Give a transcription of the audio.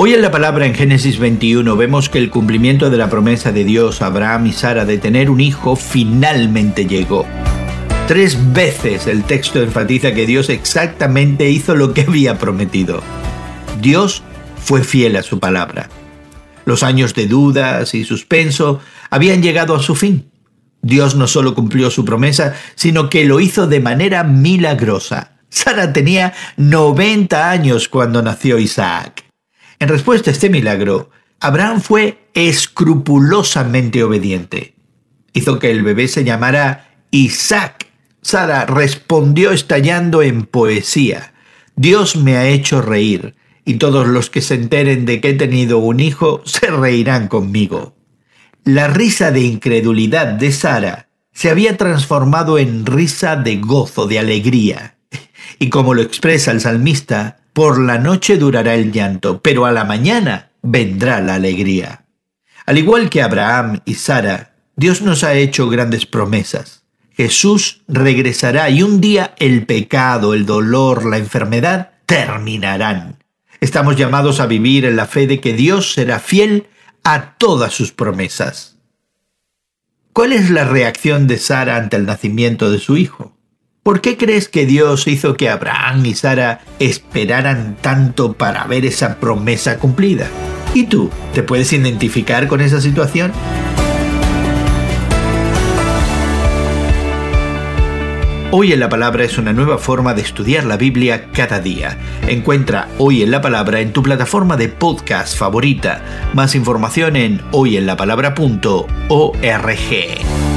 Hoy en la palabra en Génesis 21 vemos que el cumplimiento de la promesa de Dios a Abraham y Sara de tener un hijo finalmente llegó. Tres veces el texto enfatiza que Dios exactamente hizo lo que había prometido. Dios fue fiel a su palabra. Los años de dudas y suspenso habían llegado a su fin. Dios no solo cumplió su promesa, sino que lo hizo de manera milagrosa. Sara tenía 90 años cuando nació Isaac. En respuesta a este milagro, Abraham fue escrupulosamente obediente. Hizo que el bebé se llamara Isaac. Sara respondió estallando en poesía. Dios me ha hecho reír, y todos los que se enteren de que he tenido un hijo se reirán conmigo. La risa de incredulidad de Sara se había transformado en risa de gozo, de alegría. Y como lo expresa el salmista, por la noche durará el llanto, pero a la mañana vendrá la alegría. Al igual que Abraham y Sara, Dios nos ha hecho grandes promesas. Jesús regresará y un día el pecado, el dolor, la enfermedad terminarán. Estamos llamados a vivir en la fe de que Dios será fiel a todas sus promesas. ¿Cuál es la reacción de Sara ante el nacimiento de su hijo? ¿Por qué crees que Dios hizo que Abraham y Sara esperaran tanto para ver esa promesa cumplida? ¿Y tú, te puedes identificar con esa situación? Hoy en la Palabra es una nueva forma de estudiar la Biblia cada día. Encuentra Hoy en la Palabra en tu plataforma de podcast favorita. Más información en hoyenlapalabra.org.